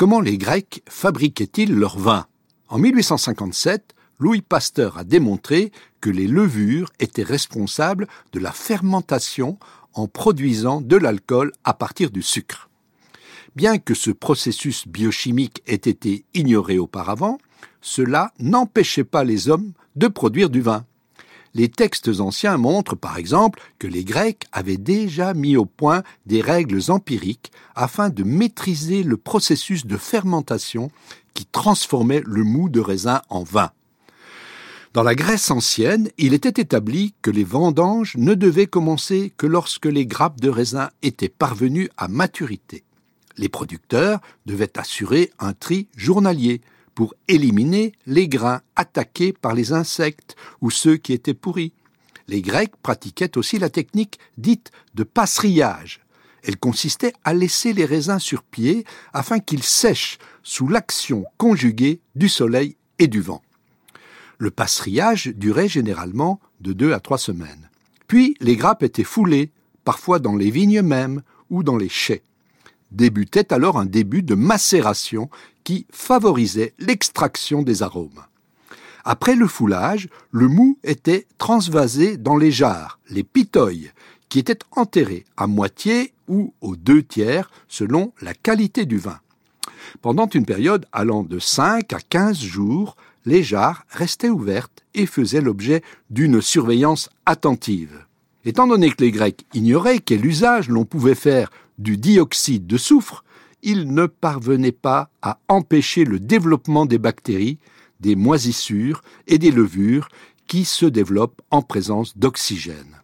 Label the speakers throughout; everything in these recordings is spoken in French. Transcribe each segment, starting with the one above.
Speaker 1: Comment les Grecs fabriquaient-ils leur vin? En 1857, Louis Pasteur a démontré que les levures étaient responsables de la fermentation en produisant de l'alcool à partir du sucre. Bien que ce processus biochimique ait été ignoré auparavant, cela n'empêchait pas les hommes de produire du vin. Les textes anciens montrent par exemple que les Grecs avaient déjà mis au point des règles empiriques afin de maîtriser le processus de fermentation qui transformait le mou de raisin en vin. Dans la Grèce ancienne, il était établi que les vendanges ne devaient commencer que lorsque les grappes de raisin étaient parvenues à maturité. Les producteurs devaient assurer un tri journalier, pour éliminer les grains attaqués par les insectes ou ceux qui étaient pourris. Les Grecs pratiquaient aussi la technique dite de passerillage. Elle consistait à laisser les raisins sur pied afin qu'ils sèchent sous l'action conjuguée du soleil et du vent. Le passerillage durait généralement de deux à trois semaines. Puis les grappes étaient foulées, parfois dans les vignes mêmes ou dans les chais débutait alors un début de macération qui favorisait l'extraction des arômes. Après le foulage, le mou était transvasé dans les jarres, les pitoyes, qui étaient enterrés à moitié ou aux deux tiers selon la qualité du vin. Pendant une période allant de 5 à 15 jours, les jarres restaient ouvertes et faisaient l'objet d'une surveillance attentive. Étant donné que les Grecs ignoraient quel usage l'on pouvait faire du dioxyde de soufre, ils ne parvenaient pas à empêcher le développement des bactéries, des moisissures et des levures qui se développent en présence d'oxygène.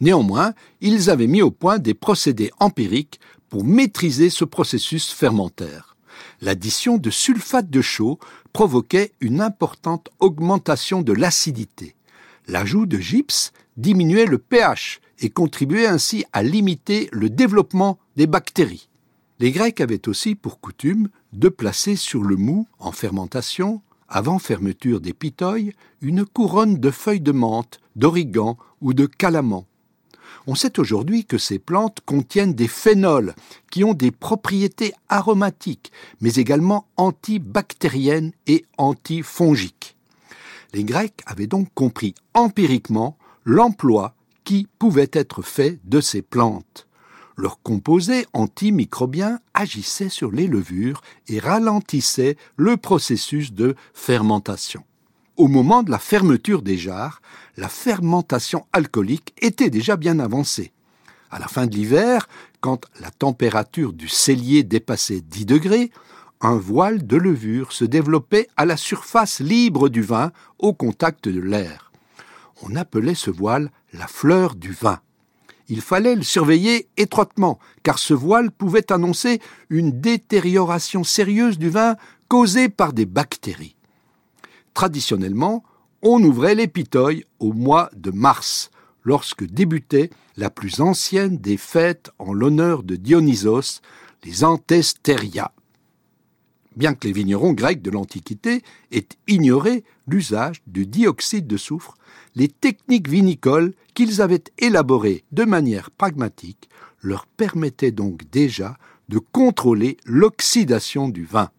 Speaker 1: Néanmoins, ils avaient mis au point des procédés empiriques pour maîtriser ce processus fermentaire. L'addition de sulfate de chaux provoquait une importante augmentation de l'acidité. L'ajout de gypse diminuait le pH et contribuait ainsi à limiter le développement des bactéries. Les Grecs avaient aussi pour coutume de placer sur le mou, en fermentation, avant fermeture des pitoyes, une couronne de feuilles de menthe, d'origan ou de calaman. On sait aujourd'hui que ces plantes contiennent des phénols qui ont des propriétés aromatiques, mais également antibactériennes et antifongiques. Les Grecs avaient donc compris empiriquement l'emploi qui pouvait être fait de ces plantes. Leur composé antimicrobien agissait sur les levures et ralentissait le processus de fermentation. Au moment de la fermeture des jarres, la fermentation alcoolique était déjà bien avancée. À la fin de l'hiver, quand la température du cellier dépassait 10 degrés, un voile de levure se développait à la surface libre du vin au contact de l'air. On appelait ce voile la fleur du vin. Il fallait le surveiller étroitement, car ce voile pouvait annoncer une détérioration sérieuse du vin causée par des bactéries. Traditionnellement, on ouvrait l'épitoye au mois de mars, lorsque débutait la plus ancienne des fêtes en l'honneur de Dionysos, les Antesteria. Bien que les vignerons grecs de l'Antiquité aient ignoré l'usage du dioxyde de soufre, les techniques vinicoles qu'ils avaient élaborées de manière pragmatique leur permettaient donc déjà de contrôler l'oxydation du vin.